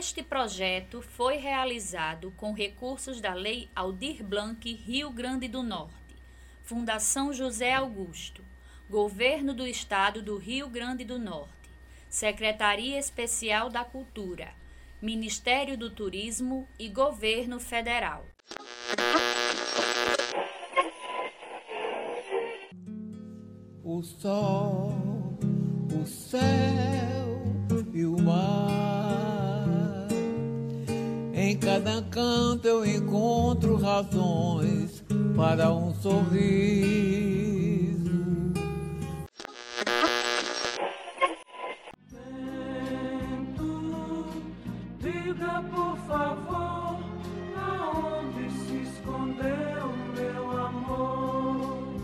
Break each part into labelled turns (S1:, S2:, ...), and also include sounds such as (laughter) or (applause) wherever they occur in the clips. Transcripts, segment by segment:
S1: Este projeto foi realizado com recursos da Lei Aldir Blanc Rio Grande do Norte, Fundação José Augusto, Governo do Estado do Rio Grande do Norte, Secretaria Especial da Cultura, Ministério do Turismo e Governo Federal.
S2: O sol, o céu e o mar. Cada canto eu encontro razões para um sorriso.
S3: Diga por favor aonde se escondeu meu amor.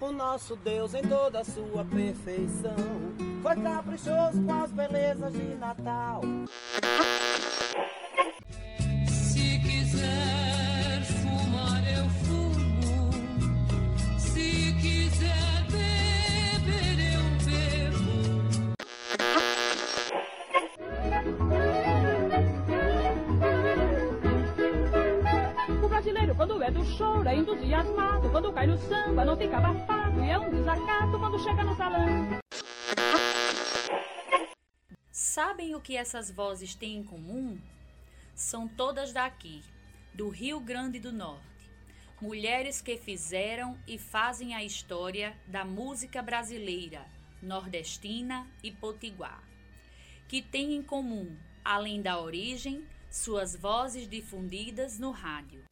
S4: O nosso Deus em toda a sua perfeição foi caprichoso com as belezas de Natal.
S5: Se quiser fumar, eu fumo. Se quiser beber, eu bebo.
S6: O brasileiro, quando é do choro, é entusiasmado. Quando cai no samba, não fica abafado. E é um desacato quando chega no salão.
S1: Sabem o que essas vozes têm em comum? São todas daqui, do Rio Grande do Norte. Mulheres que fizeram e fazem a história da música brasileira, nordestina e potiguar. Que têm em comum, além da origem, suas vozes difundidas no rádio.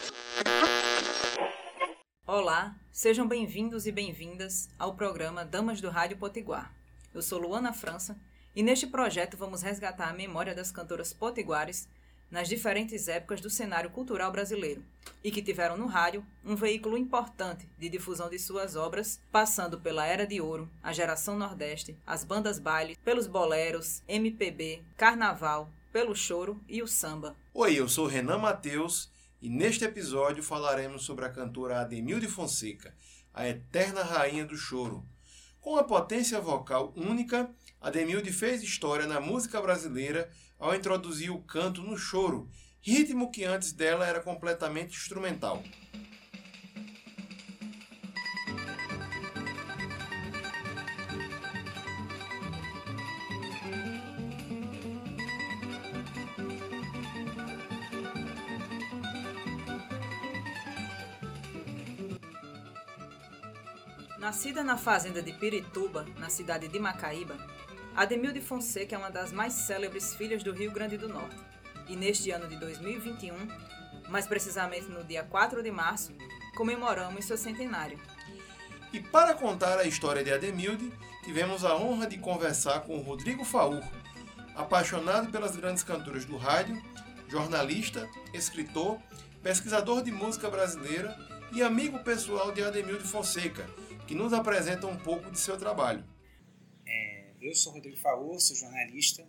S7: Olá, sejam bem-vindos e bem-vindas ao programa Damas do Rádio Potiguar. Eu sou Luana França e neste projeto vamos resgatar a memória das cantoras potiguares nas diferentes épocas do cenário cultural brasileiro e que tiveram no rádio um veículo importante de difusão de suas obras, passando pela Era de Ouro, a Geração Nordeste, as bandas baile, pelos boleros, MPB, carnaval, pelo choro e o samba.
S8: Oi, eu sou Renan Mateus e neste episódio falaremos sobre a cantora Ademilde Fonseca, a eterna rainha do choro. Com a potência vocal única, Ademilde fez história na música brasileira ao introduzir o canto no choro, ritmo que antes dela era completamente instrumental.
S7: Nascida na fazenda de Pirituba, na cidade de Macaíba, Ademilde Fonseca é uma das mais célebres filhas do Rio Grande do Norte. E neste ano de 2021, mais precisamente no dia 4 de março, comemoramos seu centenário.
S8: E para contar a história de Ademilde, tivemos a honra de conversar com Rodrigo Faur, apaixonado pelas grandes cantoras do rádio, jornalista, escritor, pesquisador de música brasileira e amigo pessoal de Ademilde Fonseca, que nos apresenta um pouco de seu trabalho.
S9: Eu sou Rodrigo Faur, sou jornalista,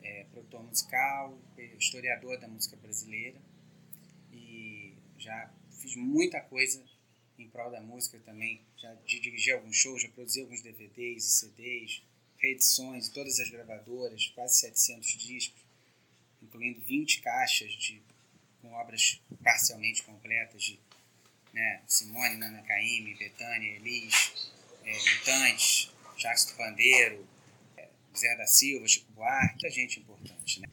S9: é, produtor musical, historiador da música brasileira e já fiz muita coisa em prol da música também. Já dirigi alguns shows, já produzi alguns DVDs e CDs, reedições, todas as gravadoras, quase 700 discos, incluindo 20 caixas de, com obras parcialmente completas de né, Simone, Nana Caymmi, Betânia, Elis, é, Mutantes, Jacques do Pandeiro, é, Zé da Silva, Chico Buarque, muita gente importante. Né?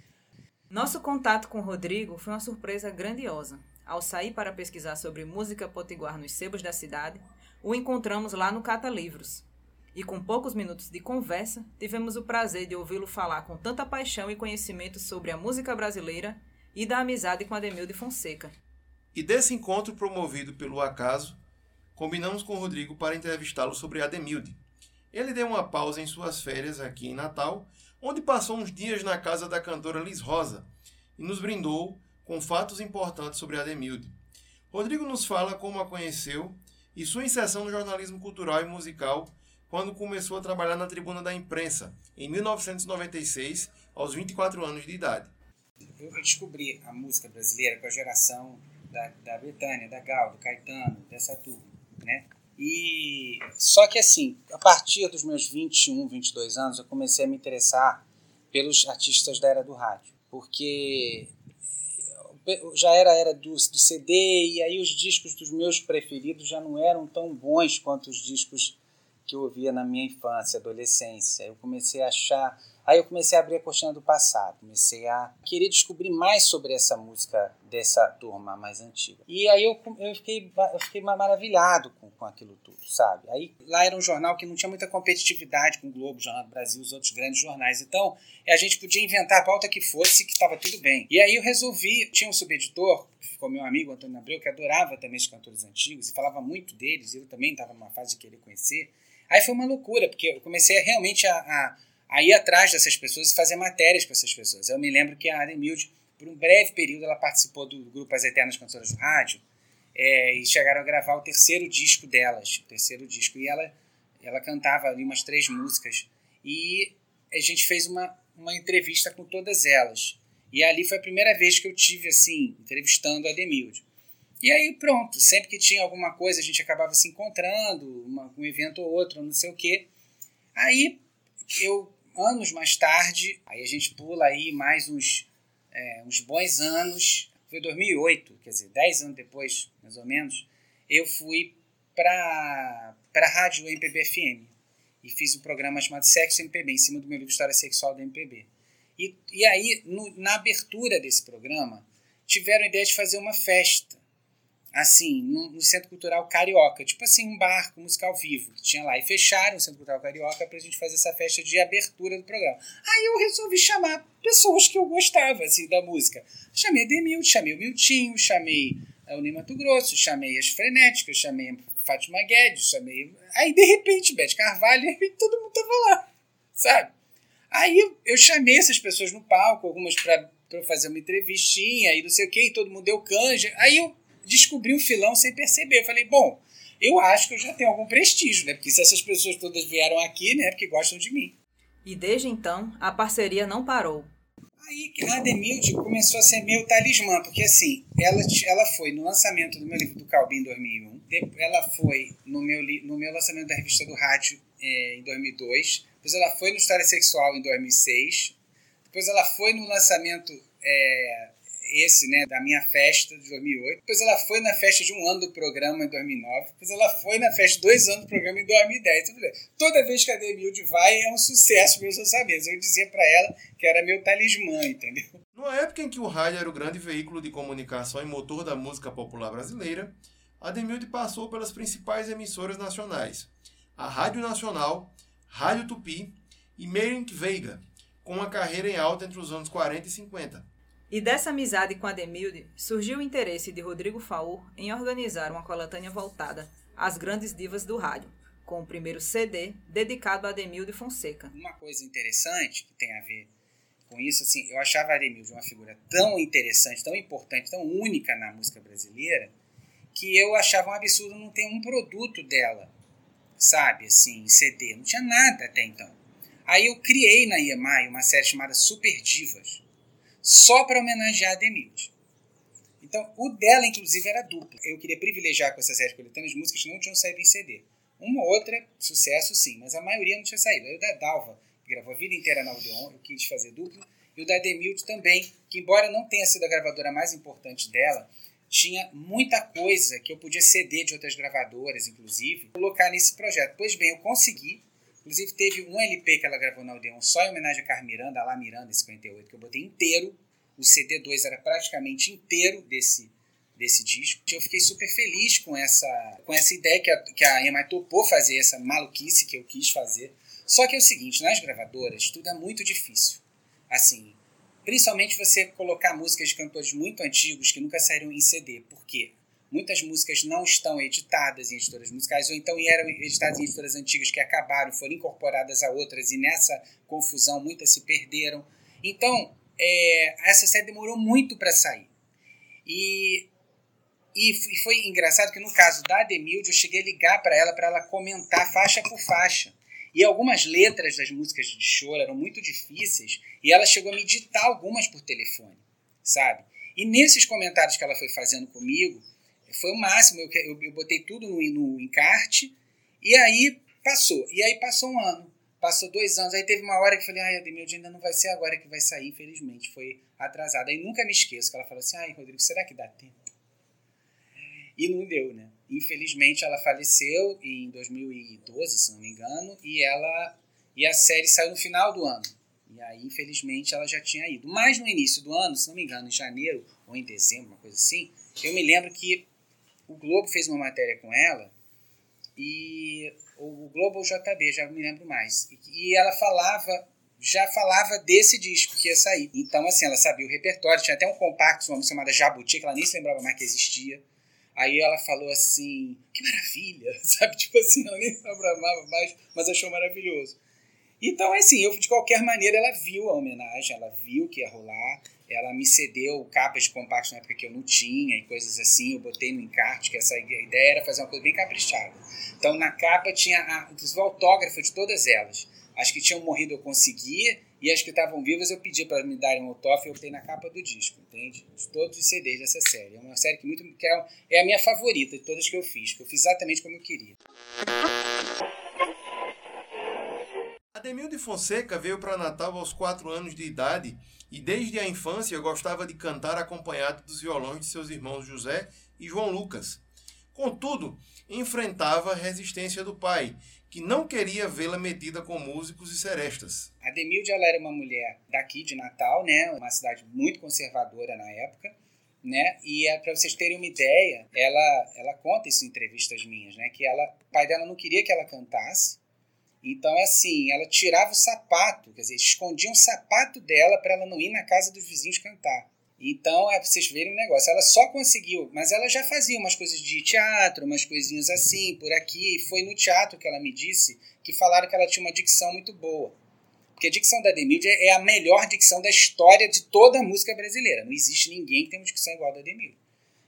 S7: Nosso contato com o Rodrigo foi uma surpresa grandiosa. Ao sair para pesquisar sobre música potiguar nos sebos da cidade, o encontramos lá no Cata Livros. E com poucos minutos de conversa, tivemos o prazer de ouvi-lo falar com tanta paixão e conhecimento sobre a música brasileira e da amizade com Ademilde Fonseca.
S8: E desse encontro promovido pelo Acaso, combinamos com o Rodrigo para entrevistá-lo sobre Ademilde. Ele deu uma pausa em suas férias aqui em Natal, onde passou uns dias na casa da cantora Liz Rosa e nos brindou com fatos importantes sobre Ademilde. Rodrigo nos fala como a conheceu e sua inserção no jornalismo cultural e musical quando começou a trabalhar na Tribuna da Imprensa, em 1996, aos 24 anos de idade.
S9: Eu descobri a música brasileira com a geração da, da Betânia, da Gal, do Caetano, dessa turma, né? E só que assim, a partir dos meus 21, 22 anos, eu comecei a me interessar pelos artistas da era do rádio, porque já era a era do, do CD e aí os discos dos meus preferidos já não eram tão bons quanto os discos que eu ouvia na minha infância, adolescência. Eu comecei a achar Aí eu comecei a abrir a cortina do passado, comecei a querer descobrir mais sobre essa música dessa turma mais antiga. E aí eu, eu, fiquei, eu fiquei maravilhado com, com aquilo tudo, sabe? Aí lá era um jornal que não tinha muita competitividade com o Globo, Jornal do Brasil, os outros grandes jornais. Então a gente podia inventar a pauta que fosse, que estava tudo bem. E aí eu resolvi, tinha um subeditor, que ficou meu amigo Antônio Abreu, que adorava também os cantores antigos e falava muito deles, eu também estava numa fase de querer conhecer. Aí foi uma loucura, porque eu comecei realmente a, a a ir atrás dessas pessoas e fazer matérias com essas pessoas. Eu me lembro que a Ademilde, por um breve período, ela participou do grupo As Eternas Cantoras do Rádio é, e chegaram a gravar o terceiro disco delas, o terceiro disco. E ela, ela cantava ali umas três músicas. E a gente fez uma, uma entrevista com todas elas. E ali foi a primeira vez que eu tive, assim, entrevistando a Ademilde. E aí pronto, sempre que tinha alguma coisa a gente acabava se encontrando, uma, um evento ou outro, não sei o quê. Aí eu anos mais tarde, aí a gente pula aí mais uns, é, uns bons anos, foi 2008, quer dizer, 10 anos depois, mais ou menos, eu fui para a rádio MPB FM e fiz um programa chamado Sexo MPB, em cima do meu livro História Sexual do MPB. E, e aí, no, na abertura desse programa, tiveram a ideia de fazer uma festa assim, no, no, Centro Cultural Carioca, tipo assim, um barco musical vivo que tinha lá. E fecharam o Centro Cultural Carioca pra gente fazer essa festa de abertura do programa. Aí eu resolvi chamar pessoas que eu gostava, assim, da música. Chamei a Demilde, chamei o Miltinho, chamei o Unimato Grosso, chamei as Frenéticas, chamei a Fátima Guedes, chamei... Aí, de repente, Beth Carvalho, e todo mundo tava lá, sabe? Aí eu, chamei essas pessoas no palco, algumas pra fazer uma entrevistinha e não sei o que, e todo mundo deu canja. Aí eu descobri o filão sem perceber. Eu falei, bom, eu acho que eu já tenho algum prestígio, né? Porque se essas pessoas todas vieram aqui, né? É porque gostam de mim.
S7: E desde então, a parceria não parou.
S9: Aí a Demilde começou a ser meu talismã, porque assim, ela, ela foi no lançamento do meu livro do Calbi em 2001, ela foi no meu, no meu lançamento da revista do rádio é, em 2002, depois ela foi no História Sexual em 2006, depois ela foi no lançamento é, esse, né, da minha festa de 2008. Depois ela foi na festa de um ano do programa em 2009. Depois ela foi na festa de dois anos do programa em 2010. Então, toda vez que a Demilde vai é um sucesso meus lançamentos. Eu dizia para ela que era meu talismã, entendeu?
S8: Numa época em que o rádio era o grande veículo de comunicação e motor da música popular brasileira, a Demilde passou pelas principais emissoras nacionais, a Rádio Nacional, Rádio Tupi e Meirink Veiga, com uma carreira em alta entre os anos 40 e 50.
S7: E dessa amizade com Ademilde surgiu o interesse de Rodrigo Faur em organizar uma coletânea voltada às grandes divas do rádio, com o primeiro CD dedicado a Ademilde Fonseca.
S9: Uma coisa interessante que tem a ver com isso, assim, eu achava Ademilde uma figura tão interessante, tão importante, tão única na música brasileira, que eu achava um absurdo não ter um produto dela, sabe, assim, CD. Não tinha nada até então. Aí eu criei na EMI uma série chamada Super Divas, só para homenagear a Demilde. Então, o dela, inclusive, era duplo. Eu queria privilegiar com essa série coletâneas músicas que não tinham saído em CD. Uma ou outra, sucesso sim, mas a maioria não tinha saído. Aí o da Dalva, que gravou a vida inteira na Odeon, eu quis fazer duplo. E o da Demilde também, que embora não tenha sido a gravadora mais importante dela, tinha muita coisa que eu podia ceder de outras gravadoras, inclusive, colocar nesse projeto. Pois bem, eu consegui, Inclusive, teve um LP que ela gravou na Odeon só em homenagem a Carmen Miranda, a lá Miranda, 58, que eu botei inteiro. O CD2 era praticamente inteiro desse, desse disco. Eu fiquei super feliz com essa, com essa ideia que a, que a EMI topou fazer, essa maluquice que eu quis fazer. Só que é o seguinte, nas gravadoras, tudo é muito difícil. Assim, principalmente você colocar músicas de cantores muito antigos que nunca saíram em CD. Por quê? Muitas músicas não estão editadas em editoras musicais, ou então eram editadas em editoras antigas que acabaram, foram incorporadas a outras, e nessa confusão muitas se perderam. Então, é, essa série demorou muito para sair. E, e, foi engraçado que no caso da Demilde, eu cheguei a ligar para ela para ela comentar faixa por faixa. E algumas letras das músicas de choro eram muito difíceis, e ela chegou a me ditar algumas por telefone, sabe? E nesses comentários que ela foi fazendo comigo, Foi o máximo, eu, eu, eu botei tudo no, no encarte, e aí passou. E aí passou um ano, passou dois anos, aí teve uma hora que eu falei, ai, Ademilde, ainda não vai ser agora que vai sair, infelizmente, foi atrasado. Aí nunca me esqueço que ela falou assim, ai, Rodrigo, será que dá tempo? E não deu, né? Infelizmente ela faleceu em 2012, se não me engano, e ela e a série saiu no final do ano. E aí, infelizmente, ela já tinha ido. Mas no início do ano, se não me engano, em janeiro ou em dezembro, uma coisa assim, eu me lembro que o Globo fez uma matéria com ela e o Globo JB, já me lembro mais. E ela falava, já falava desse disco que ia sair. Então, assim, ela sabia o repertório, tinha até um compacto, uma música chamada Jabuti, que ela nem se lembrava mais que existia. Aí ela falou assim, que maravilha, (laughs) sabe? Tipo assim, ela nem se lembrava mais, mas achou maravilhoso. Então, assim, eu de qualquer maneira, ela viu a homenagem, ela viu que ia rolar, ela me cedeu capas de compacto na época que eu não tinha e coisas assim, eu botei no encarte, que essa ideia era fazer uma coisa bem caprichada. Então, na capa tinha a, inclusive o autógrafo de todas elas. As que tinham morrido eu conseguia, e as que estavam vivas eu pedi para me darem um autógrafo e eu botei na capa do disco, entende? De todos os CDs dessa série. É uma série que, muito, que é, é a minha favorita de todas que eu fiz, que eu fiz exatamente como eu queria.
S8: Ademilde Fonseca veio para Natal aos 4 anos de idade e desde a infância gostava de cantar acompanhado dos violões de seus irmãos José e João Lucas. Contudo, enfrentava a resistência do pai, que não queria vê-la metida com músicos e serestas.
S9: A Demilde ela era uma mulher daqui de Natal, né, uma cidade muito conservadora na época, né? E é, para vocês terem uma ideia, ela ela conta isso em entrevistas minhas, né, que ela, o pai dela não queria que ela cantasse. Então, assim, ela tirava o sapato, quer dizer, escondia um sapato dela para ela não ir na casa dos vizinhos cantar. Então, é pra vocês verem o negócio. Ela só conseguiu, mas ela já fazia umas coisas de teatro, umas coisinhas assim, por aqui. E foi no teatro que ela me disse que falaram que ela tinha uma dicção muito boa. Porque a dicção da Demilde é a melhor dicção da história de toda a música brasileira. Não existe ninguém que tenha uma dicção igual a da Demilde.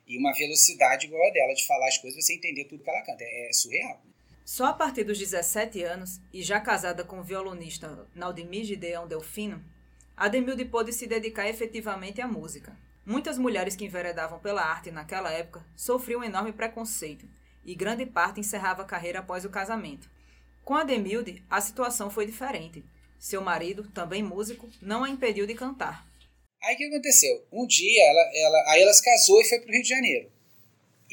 S9: E uma velocidade igual a dela de falar as coisas, você entender tudo que ela canta. É, é surreal.
S7: Só a partir dos 17 anos, e já casada com o violonista Naudimir Gideão Delfino, Ademilde pôde se dedicar efetivamente à música. Muitas mulheres que enveredavam pela arte naquela época sofriam um enorme preconceito, e grande parte encerrava a carreira após o casamento. Com Ademilde, a situação foi diferente. Seu marido, também músico, não a impediu de cantar.
S9: Aí o que aconteceu? Um dia, ela, ela, aí ela se casou e foi para o Rio de Janeiro.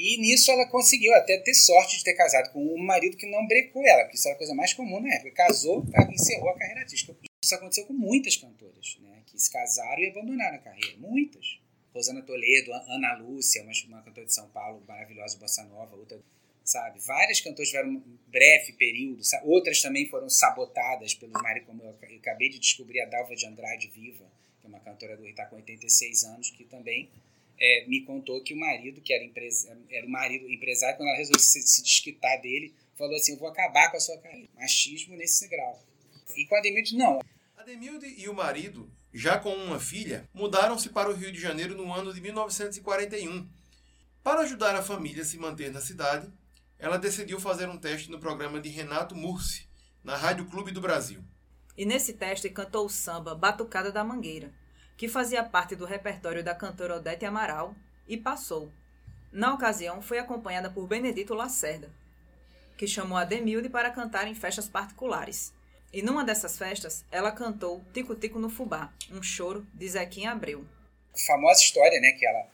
S9: E nisso ela conseguiu até ter sorte de ter casado com um marido que não brecou ela, porque isso era a coisa mais comum na época. Casou, encerrou a carreira artística. Isso aconteceu com muitas cantoras, né? Que se casaram e abandonaram a carreira. Muitas. Rosana Toledo, Ana Lúcia, uma, uma cantora de São Paulo maravilhosa, bossa nova, outra, sabe? Várias cantoras tiveram um breve período, sabe? outras também foram sabotadas pelo marido, como eu, eu acabei de descobrir a Dalva de Andrade Viva, que é uma cantora do Rio, com 86 anos, que também é, me contou que o marido, que era, empresa, era o marido empresário, quando ela resolveu se, se desquitar dele, falou assim: Eu vou acabar com a sua carreira. Machismo nesse grau. E com a Ademilde, não.
S8: Ademilde e o marido, já com uma filha, mudaram-se para o Rio de Janeiro no ano de 1941. Para ajudar a família a se manter na cidade, ela decidiu fazer um teste no programa de Renato Mursi, na Rádio Clube do Brasil.
S7: E nesse teste cantou o samba Batucada da Mangueira, que fazia parte do repertório da cantora Odete Amaral, e passou. Na ocasião, foi acompanhada por Benedito Lacerda, que chamou a Demilde para cantar em festas particulares. E numa dessas festas, ela cantou Tico Tico no Fubá, um choro de Zequinha Abreu.
S9: Famosa história, né, que ela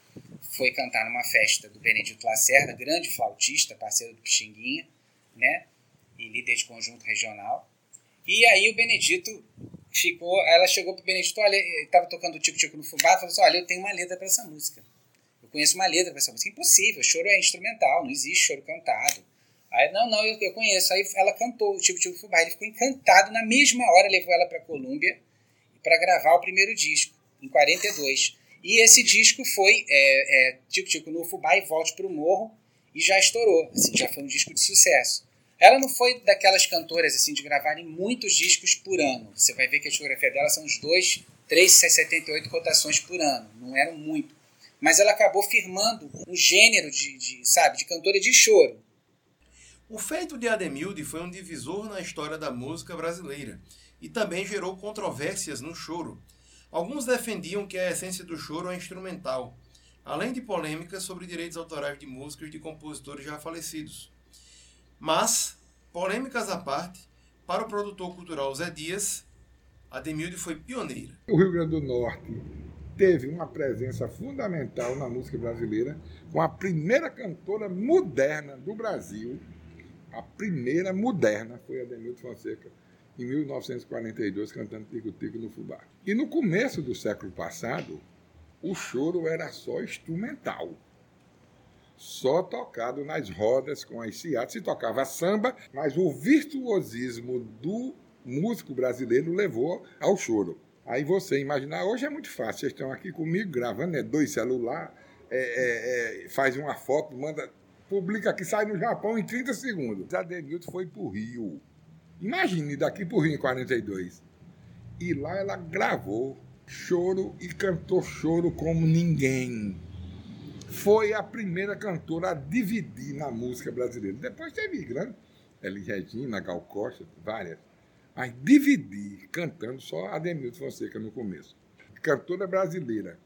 S9: foi cantar numa festa do Benedito Lacerda, grande flautista, parceiro do Pixinguinha, né, e líder de conjunto regional. E aí o Benedito ficou, ela chegou pro Benedito, olha, estava tocando Tico Tico no Fubá, falou assim, olha, eu tenho uma letra para essa música. Eu conheço uma letra para essa música. Impossível, choro é instrumental, não existe choro cantado. Aí, não, não, eu, eu conheço. Aí ela cantou o Tico Tico Fubá. Ele ficou encantado. Na mesma hora, levou ela para Colômbia para gravar o primeiro disco, em 42. E esse disco foi é, é, Tico Tico no Fubá e Volte para o Morro. E já estourou. Assim, já foi um disco de sucesso. Ela não foi daquelas cantoras assim de gravarem muitos discos por ano. Você vai ver que a discografia dela são uns 2, 3, 78 rotações por ano. Não eram muito. Mas ela acabou firmando um gênero de, de sabe, de cantora de choro.
S8: O feito de Ademilde foi um divisor na história da música brasileira e também gerou controvérsias no choro. Alguns defendiam que a essência do choro é instrumental. além de polêmicas sobre direitos autorais de músicas de compositores já falecidos. Mas, polêmicas à parte, para o produtor cultural Zé Dias, a Demilde foi pioneira.
S10: O Rio Grande do Norte teve uma presença fundamental na música brasileira, com a primeira cantora moderna do Brasil, a primeira moderna foi a Demilde Fonseca, em 1942, cantando Tico Tico no Fubá. E no começo do século passado, o choro era só instrumental. Só tocado nas rodas com as ciatas. Se tocava samba, mas o virtuosismo do músico brasileiro levou ao choro. Aí você imaginar, hoje é muito fácil. Vocês estão aqui comigo gravando, né? dois celular, é, é, é, faz uma foto, manda, publica aqui, sai no Japão em 30 segundos. A Denilton foi para o Rio. Imagine daqui para o Rio em 42. E lá ela gravou choro e cantou choro como ninguém. Foi a primeira cantora a dividir na música brasileira. Depois teve grande, Elis Regina, Gal Costa, várias. Mas dividir cantando só Ademilton Fonseca no começo. Cantora brasileira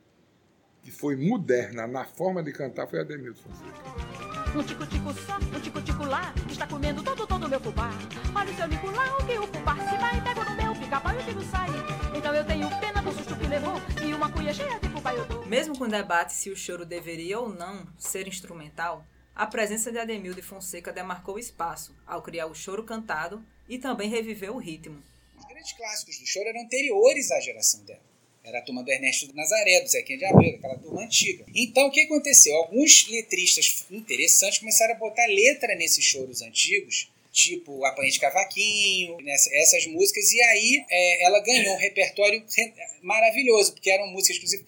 S10: que foi moderna na forma de cantar foi Ademilton Fonseca.
S6: Um tico-tico só, um tico-tico lá, está comendo todo, todo o meu fubá. Olha o seu Nico lá, o que o fubá se vai, pega no meu pica-pau e o tiro sai. Então eu tenho pena do levou e uma cuia cheia de eu dou.
S7: Mesmo com o debate se o choro deveria ou não ser instrumental, a presença de Ademilde Fonseca demarcou espaço ao criar o choro cantado e também reviveu o ritmo.
S9: Os grandes clássicos do choro eram anteriores à geração dela. Era a turma do Ernesto de Nazaré, do Zequinha de Abreu, aquela turma antiga. Então, o que aconteceu? Alguns letristas interessantes começaram a botar letra nesses choros antigos, tipo Apanhei de Cavaquinho, nessa, essas músicas, e aí é, ela ganhou um repertório re- maravilhoso, porque eram músicas, que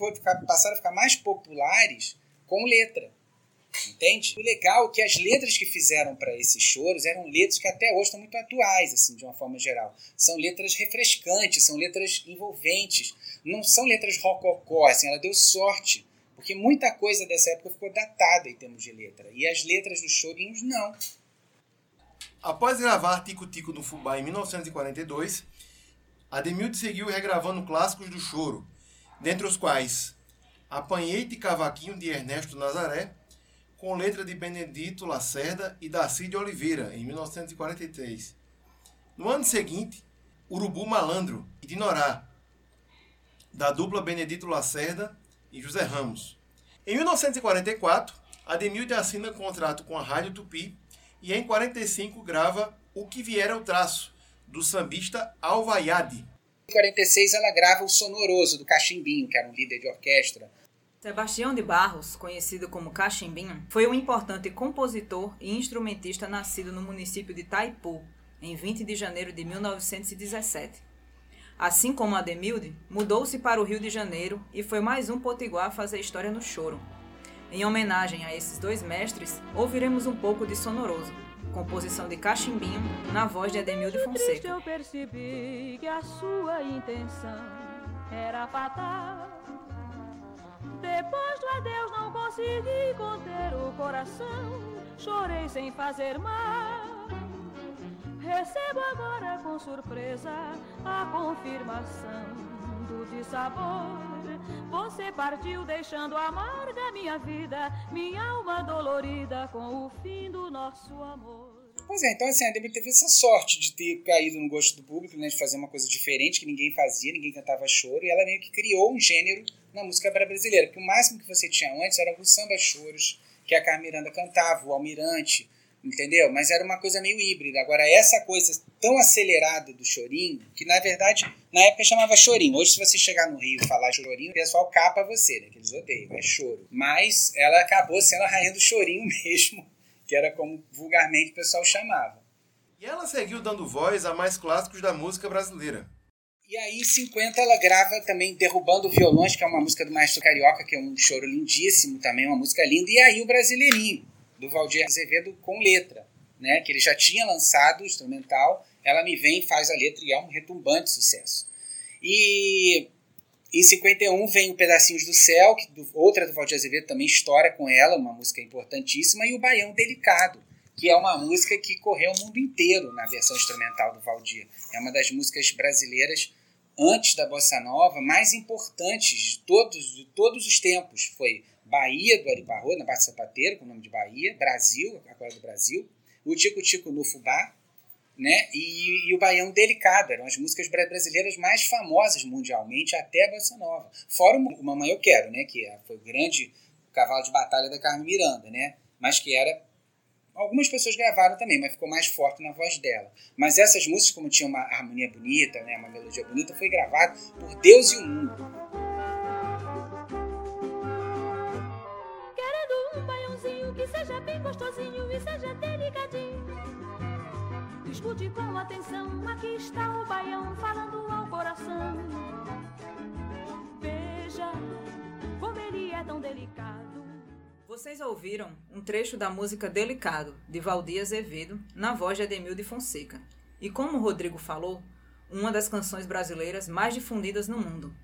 S9: passaram a ficar mais populares com letra. Entende? O legal é que as letras que fizeram para esses choros eram letras que até hoje estão muito atuais, assim, de uma forma geral. São letras refrescantes, são letras envolventes. Não são letras rococó, assim, ela deu sorte. Porque muita coisa dessa época ficou datada em termos de letra. E as letras dos chorinhos, não.
S8: Após gravar Tico Tico no Fubá em 1942, Ademilde seguiu regravando clássicos do choro, dentre os quais Apanhei de Cavaquinho de Ernesto Nazaré, com letra de Benedito Lacerda e Darcy de Oliveira, em 1943. No ano seguinte, Urubu Malandro e de Norá, da dupla Benedito Lacerda e José Ramos. Em 1944, Ademilde assina contrato com a Rádio Tupi e em 45 grava O Que Vier ao Traço, do sambista Alvaiade.
S9: Em 46 ela grava o Sonoroso, do Cachimbinho, que era um líder de orquestra.
S7: Sebastião de Barros, conhecido como Cachimbinho, foi um importante compositor e instrumentista nascido no município de Taipu, em 20 de janeiro de 1917. Assim como Ademilde, mudou-se para o Rio de Janeiro e foi mais um potiguar a fazer história no choro. Em homenagem a esses dois mestres, ouviremos um pouco de Sonoroso, composição de Cachimbinho, na voz de
S6: Triste
S7: Fonseca.
S6: eu percebi que a sua intenção era fatal. Depois do adeus não consegui conter o coração, chorei sem fazer mal. Recebo agora com surpresa a confirmação do dissabor. Você partiu deixando amarga minha vida, minha alma dolorida com o fim do nosso amor.
S9: Pois é, então assim, a Demi teve essa sorte de ter caído no gosto do público, né, de fazer uma coisa diferente que ninguém fazia, ninguém cantava choro, e ela meio que criou um gênero na música brasileira, porque o máximo que você tinha antes eram os samba-choros, que a Carmen Miranda cantava, o Almirante, entendeu? Mas era uma coisa meio híbrida. Agora, essa coisa tão acelerada do chorinho, que na verdade, na época chamava chorinho. Hoje, se você chegar no Rio e falar chorinho, o pessoal capa você, né? Que eles odeiam, é choro. Mas ela acabou sendo a rainha do chorinho (laughs) mesmo, que era como vulgarmente o pessoal chamava.
S8: E ela seguiu dando voz a mais clássicos da música brasileira.
S9: E aí, em 50, ela grava também Derrubando Violões, que é uma música do Maestro Carioca, que é um choro lindíssimo também, uma música linda. E aí, o Brasileirinho, do Valdir Azevedo, com letra, né? Que ele já tinha lançado o instrumental. Ela me vem, faz a letra e é um retumbante sucesso. E em 51 vem o Pedacinhos do Céu, que do, outra do Valdir Azevedo também estoura com ela, uma música importantíssima, e o Baião Delicado, que é uma música que correu o mundo inteiro na versão instrumental do Valdir. É uma das músicas brasileiras antes da bossa nova mais importantes de todos, de todos os tempos. Foi Bahia do Ari Barroso, na Bate Sapateiro, com o nome de Bahia, Brasil, a Coreia do Brasil, o Tico Tico no Fubá, né? E, e, o Baião Delicado, eram as músicas brasileiras mais famosas mundialmente até a Bossa Nova. Fora o Mamãe Eu Quero, né? Que é, foi o grande cavalo de batalha da Carmen Miranda, né? Mas que era Algumas pessoas gravaram também, mas ficou mais forte na voz dela. Mas essas músicas, como tinha uma harmonia bonita, né, uma melodia bonita, foi gravado por Deus e o mundo.
S6: Escute com atenção, aqui está o baião falando ao coração. Veja como ele é tão delicado.
S7: Vocês ouviram um trecho da música Delicado, de Valdir Azevedo, na voz de Ademil de Fonseca. E como o Rodrigo falou, uma das canções brasileiras mais difundidas no mundo.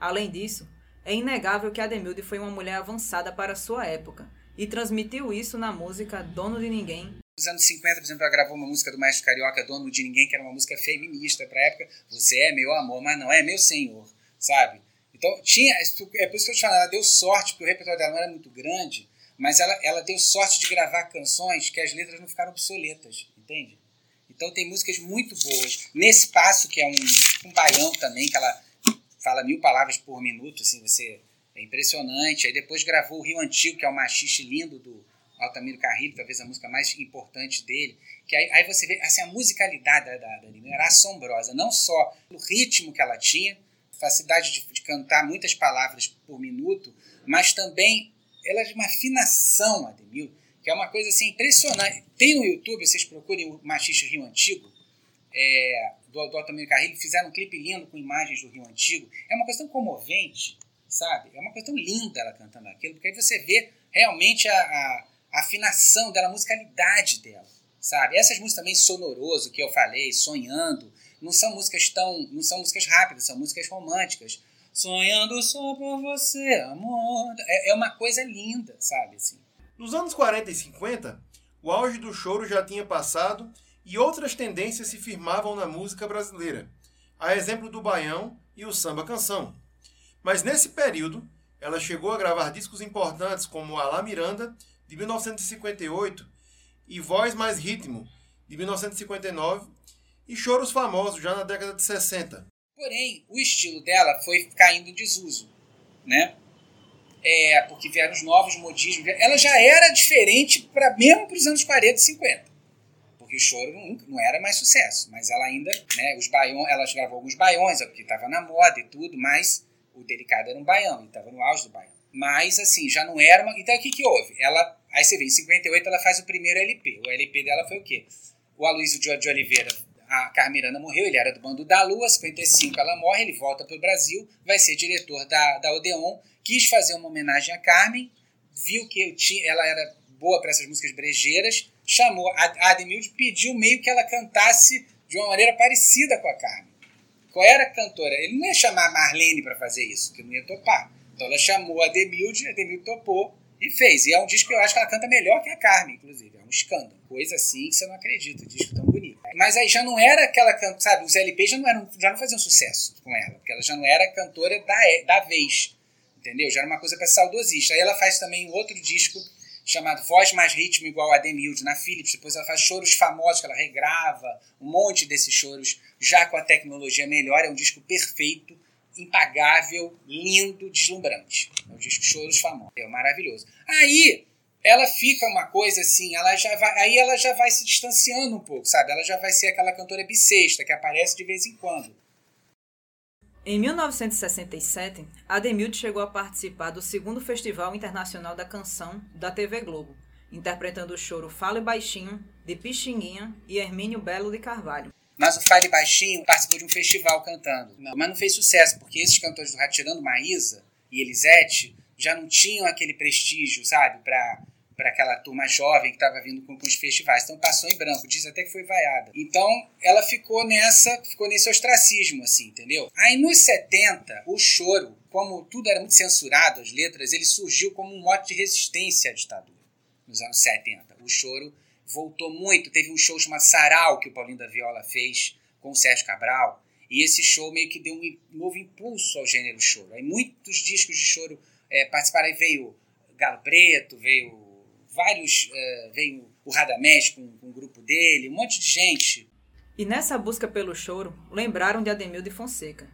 S7: Além disso, é inegável que Ademilde foi uma mulher avançada para sua época e transmitiu isso na música Dono de Ninguém.
S9: Nos anos 50, por exemplo, ela gravou uma música do Maestro Carioca, Dono de Ninguém, que era uma música feminista para a época. Você é meu amor, mas não é meu senhor, sabe? Então, tinha, é por isso que eu te falo, ela deu sorte, porque o repertório dela não era muito grande, mas ela, ela deu sorte de gravar canções que as letras não ficaram obsoletas, entende? Então tem músicas muito boas. Nesse passo, que é um, um baião também, que ela fala mil palavras por minuto, assim, você é impressionante. Aí depois gravou o Rio Antigo, que é o machixe lindo do Altamiro Carrilho, talvez a música mais importante dele. Que aí, aí você vê, assim, a musicalidade da, da, era assombrosa, não só o ritmo que ela tinha, facilidade de, de cantar muitas palavras por minuto, mas também ela de uma afinação, Ademil, que é uma coisa assim impressionante. Tem no YouTube, vocês procurem o Machista Rio Antigo, é, do, do Altamiro Carrilho, fizeram um clipe lindo com imagens do Rio Antigo. É uma coisa tão comovente, sabe? É uma coisa tão linda ela cantando aquilo, porque aí você vê realmente a, a, a afinação dela, a musicalidade dela, sabe? Essas músicas também sonoroso que eu falei, sonhando, não são músicas tão, não são músicas rápidas, são músicas românticas. Sonhando só por você, amor. É, é uma coisa linda, sabe? Assim.
S8: Nos anos 40 e 50, o auge do choro já tinha passado e outras tendências se firmavam na música brasileira, a exemplo do baião e o samba canção. Mas nesse período, ela chegou a gravar discos importantes como Alá Miranda, de 1958, e Voz Mais Ritmo, de 1959, e choros famosos já na década de 60.
S9: Porém, o estilo dela foi caindo em desuso, né? É, porque vieram os novos modismos. Ela já era diferente para mesmo para os anos 40 e 50. Porque o choro não, não era mais sucesso. Mas ela ainda, né? Os baiões, ela gravou alguns baiões, porque estava na moda e tudo, mas o delicado era um baião, e estava no auge do baião. Mas, assim, já não era uma. Então, o que, que houve? Ela, aí você vê, em 58 ela faz o primeiro LP. O LP dela foi o quê? O Aloysio de Oliveira a Carmiranda morreu, ele era do bando da Lua, 55 ela morre, ele volta para o Brasil, vai ser diretor da, da Odeon, quis fazer uma homenagem a Carmen, viu que tinha, ela era boa para essas músicas brejeiras, chamou a Ademilde, pediu meio que ela cantasse de uma maneira parecida com a Carmen. Qual era a cantora? Ele não ia chamar a Marlene para fazer isso, que não ia topar. Então ela chamou a Ademilde, a Ademilde topou e fez. E é um disco que eu acho que ela canta melhor que a Carmen, inclusive. É um escândalo. Coisa assim que você não acredita, um disco tão bonito. Mas aí já não era aquela cantora, sabe? Os LPs já não, eram, já não faziam sucesso com ela, porque ela já não era cantora da, da vez, entendeu? Já era uma coisa para saudosista. Aí ela faz também outro disco chamado Voz Mais Ritmo igual a Demilde na Philips. Depois ela faz choros famosos que ela regrava, um monte desses choros já com a tecnologia melhor. É um disco perfeito, impagável, lindo, deslumbrante. É um disco choros famosos. É maravilhoso. Aí ela fica uma coisa assim, ela já vai, aí ela já vai se distanciando um pouco, sabe? Ela já vai ser aquela cantora bissexta que aparece de vez em quando.
S7: Em 1967, Ademilde chegou a participar do segundo Festival Internacional da Canção da TV Globo, interpretando o choro Fale Baixinho, de Pixinguinha e Hermínio Belo de Carvalho.
S9: Mas o Fale Baixinho participou de um festival cantando, não. mas não fez sucesso, porque esses cantores do Rato, tirando Maísa e Elisete, já não tinham aquele prestígio, sabe, para para aquela turma jovem que estava vindo com, com, os festivais. Então passou em branco, diz até que foi vaiada. Então ela ficou nessa, ficou nesse ostracismo, assim, entendeu? Aí nos 70, o choro, como tudo era muito censurado, as letras, ele surgiu como um mote de resistência à ditadura. Nos anos 70. O choro voltou muito. Teve um show chamado Sarau, que o Paulinho da Viola fez com o Sérgio Cabral. E esse show meio que deu um novo impulso ao gênero choro. Aí muitos discos de choro é, participaram. Aí veio Galo Preto, veio vários, uh, veio o Radamés com, com o grupo dele, um monte de gente.
S7: E nessa busca pelo choro, lembraram de Ademildo Fonseca,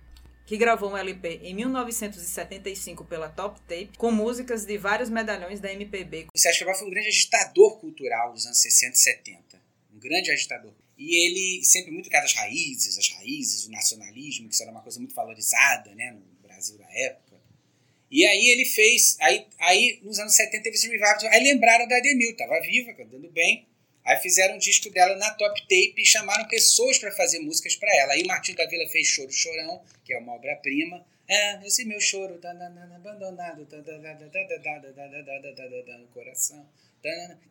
S7: que gravou um LP em 1975 pela Top Tape, com músicas de vários medalhões da MPB.
S9: O Sérgio Cabral foi um grande agitador cultural dos anos 60 e 70. Um grande agitador. E ele sempre muito ligado às raízes, as raízes, o nacionalismo, que isso era uma coisa muito valorizada né, no Brasil da época. E aí ele fez, aí, aí nos anos 70 teve esse revival, aí lembraram da Ademil, estava viva, cantando bem, Aí fizeram um disco dela na Top Tape e chamaram pessoas para fazer músicas para ela. Aí o Martinho da Vila fez Choro Chorão, que é uma obra-prima. É, esse meu choro abandonado no coração,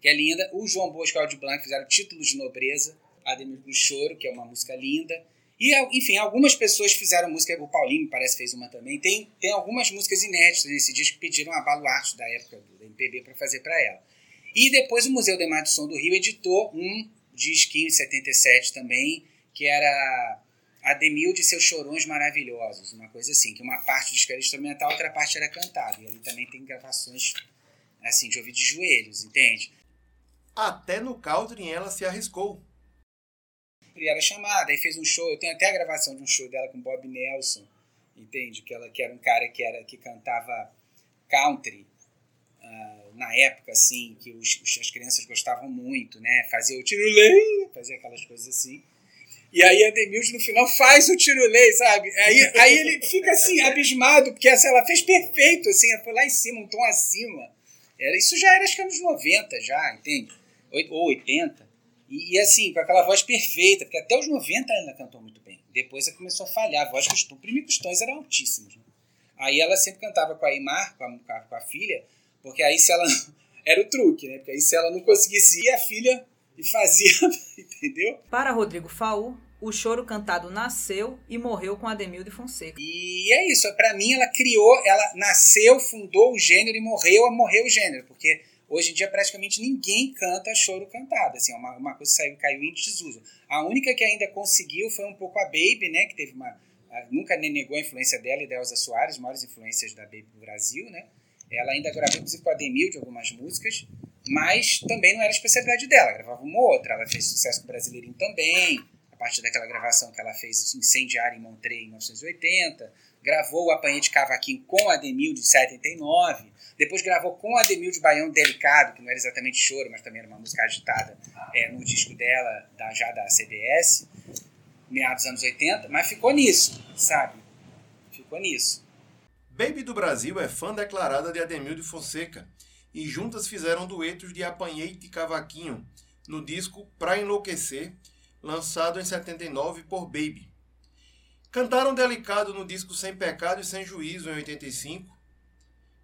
S9: que é linda. O João Bosco e o Aldi Blanc fizeram Títulos de Nobreza, Ademir do Choro, que é uma música linda. E, enfim, algumas pessoas fizeram música, o Paulinho parece fez uma também. Tem, tem algumas músicas inéditas nesse disco que pediram a Baluarte da época do MPB para fazer para ela. E depois o Museu de Imagem do Som do Rio editou um disquinho em 77 também, que era Ademil de seus chorões maravilhosos, uma coisa assim, que uma parte disco era instrumental, outra parte era cantada. E ali também tem gravações assim de ouvir de joelhos, entende?
S8: Até no country ela se arriscou.
S9: E era chamada, aí fez um show, eu tenho até a gravação de um show dela com Bob Nelson, entende? Que ela que era um cara que era que cantava country uh, na época, assim, que os, as crianças gostavam muito, né? Fazia o tirulei, fazia aquelas coisas assim. E aí a Demilde no final faz o tirulei, sabe? Aí, aí ele fica assim, abismado, porque assim, ela fez perfeito, assim, ela foi lá em cima, um tom acima. Era, isso já era acho que anos 90 já, entende? Ou 80. E, e, assim, com aquela voz perfeita, porque até os 90 ela cantou muito bem. Depois ela começou a falhar, a voz. Primeiro os tons eram altíssimos. Né? Aí ela sempre cantava com a Imar, com a, com a filha, porque aí se ela. (laughs) Era o truque, né? Porque aí se ela não conseguisse ir, a filha e fazia, (laughs) entendeu?
S7: Para Rodrigo Faú, o choro cantado nasceu e morreu com Ademil de Fonseca.
S9: E é isso, para mim ela criou, ela nasceu, fundou o gênero e morreu, morreu o gênero, porque hoje em dia praticamente ninguém canta choro cantado, assim, é uma, uma coisa que saiu, caiu em desuso. A única que ainda conseguiu foi um pouco a Baby, né, que teve uma, nunca negou a influência dela e da Elza Soares, maiores influências da Baby no Brasil, né, ela ainda gravou, inclusive, com a Demil de algumas músicas, mas também não era a especialidade dela. gravava uma outra. Ela fez sucesso com o Brasileirinho também, a partir daquela gravação que ela fez Incendiário em Montreux em 1980. Gravou o Apanhei de Cavaquinho com a Demil de 79. Depois gravou com a Demil de Baião Delicado, que não era exatamente choro, mas também era uma música agitada é, no disco dela, da, já da CBS, meados dos anos 80. Mas ficou nisso, sabe? Ficou nisso.
S8: Baby do Brasil é fã declarada de Ademildo Fonseca e juntas fizeram duetos de Apanhei de Cavaquinho no disco Pra Enlouquecer, lançado em 79 por Baby. Cantaram Delicado no disco Sem Pecado e Sem Juízo em 85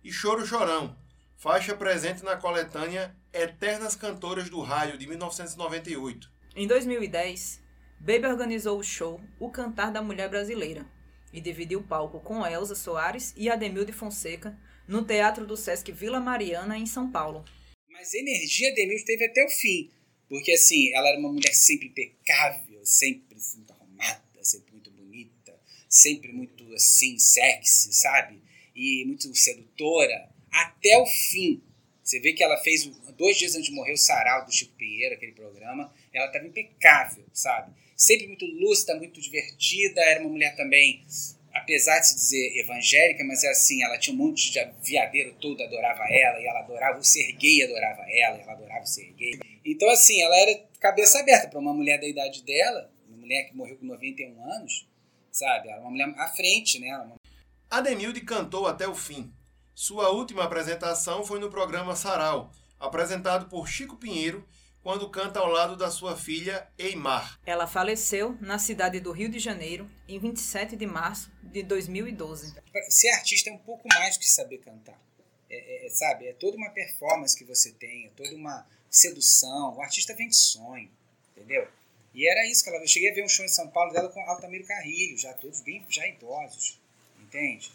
S8: e Choro Chorão, faixa presente na coletânea Eternas Cantoras do Rádio de 1998.
S7: Em 2010, Baby organizou o show O Cantar da Mulher Brasileira, e dividiu o palco com Elza Soares e Ademilde Fonseca no Teatro do Sesc Vila Mariana, em São Paulo.
S9: Mas a energia Ademilde teve até o fim, porque assim, ela era uma mulher sempre impecável, sempre muito arrumada, sempre muito bonita, sempre muito assim, sexy, sabe? E muito sedutora, até o fim. Você vê que ela fez, dois dias antes de morrer, o sarau do Chico Pinheiro, aquele programa, ela estava impecável, sabe? Sempre muito lúcida, muito divertida. Era uma mulher também, apesar de se dizer evangélica, mas é assim, ela tinha um monte de viadeiro todo adorava ela, e ela adorava o ser gay, adorava ela, e ela adorava o ser gay. Então, assim, ela era cabeça aberta para uma mulher da idade dela, uma mulher que morreu com 91 anos, sabe? Era uma mulher à frente, né? Uma...
S8: Ademilde cantou até o fim. Sua última apresentação foi no programa Sarau, apresentado por Chico Pinheiro quando canta ao lado da sua filha Eimar.
S7: Ela faleceu na cidade do Rio de Janeiro em 27 de março de 2012.
S9: Ser artista é um pouco mais do que saber cantar. É, é, é, sabe, é toda uma performance que você tem, é toda uma sedução. O artista vem de sonho, entendeu? E era isso que ela. Eu cheguei a ver um show em São Paulo dela com Altamiro Carrilho, já todos bem já idosos, entende?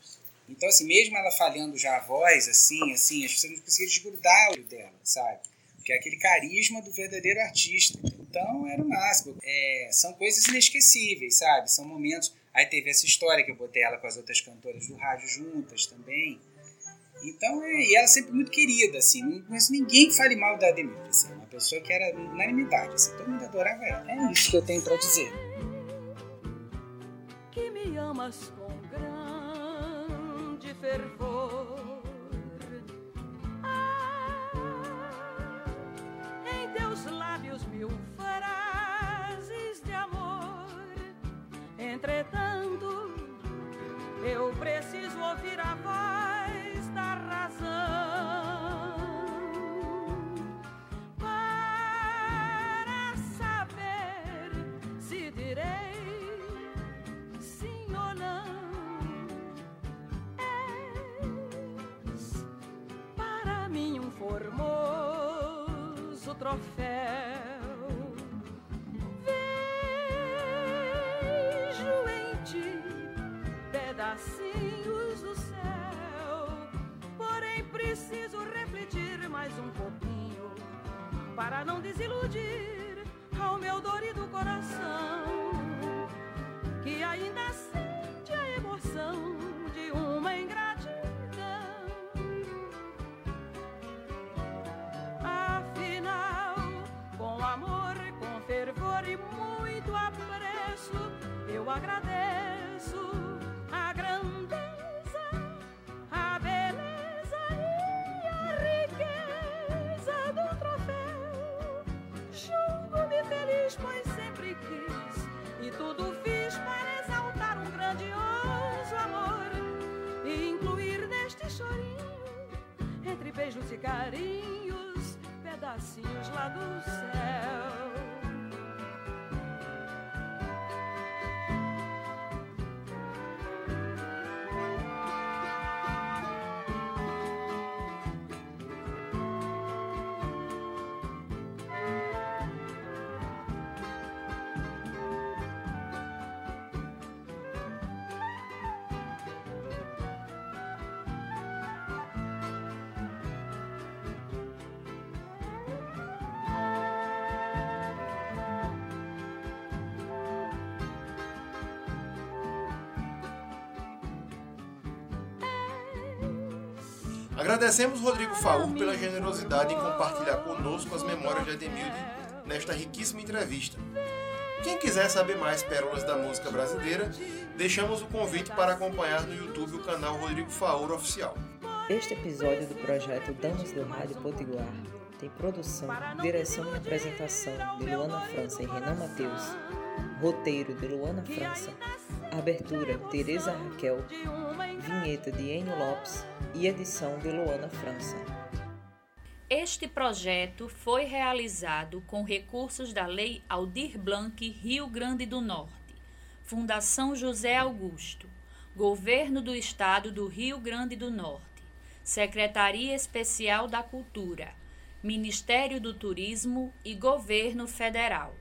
S9: Então, assim, mesmo ela falhando já a voz, assim, assim, as pessoas não conseguiam desgrudar o olho dela, sabe? Que é aquele carisma do verdadeiro artista. Então era o máximo. É, são coisas inesquecíveis, sabe? São momentos. Aí teve essa história que eu botei ela com as outras cantoras do rádio juntas também. Então, é, e ela sempre muito querida, assim, não conheço ninguém que fale mal da Ademir, assim, uma pessoa que era unanimidade, assim, todo mundo adorava ela. É isso que eu tenho para dizer.
S6: que me amas com grande fervor. Troféu. Agradeço a grandeza, a beleza e a riqueza do troféu. Julgo-me feliz, pois sempre quis e tudo fiz para exaltar um grandioso amor e incluir neste chorinho, entre beijos e carinhos, pedacinhos lá do céu.
S8: Agradecemos Rodrigo Faur pela generosidade em compartilhar conosco as memórias de Ademilde nesta riquíssima entrevista. Quem quiser saber mais pérolas da música brasileira, deixamos o convite para acompanhar no YouTube o canal Rodrigo Faur Oficial.
S11: Este episódio do projeto Damas do Rádio Potiguar tem produção, direção e apresentação de Luana França e Renan Mateus, roteiro de Luana França, abertura Teresa Raquel, vinheta de Enio Lopes e edição de Luana França.
S1: Este projeto foi realizado com recursos da Lei Aldir Blanc Rio Grande do Norte, Fundação José Augusto, Governo do Estado do Rio Grande do Norte, Secretaria Especial da Cultura, Ministério do Turismo e Governo Federal.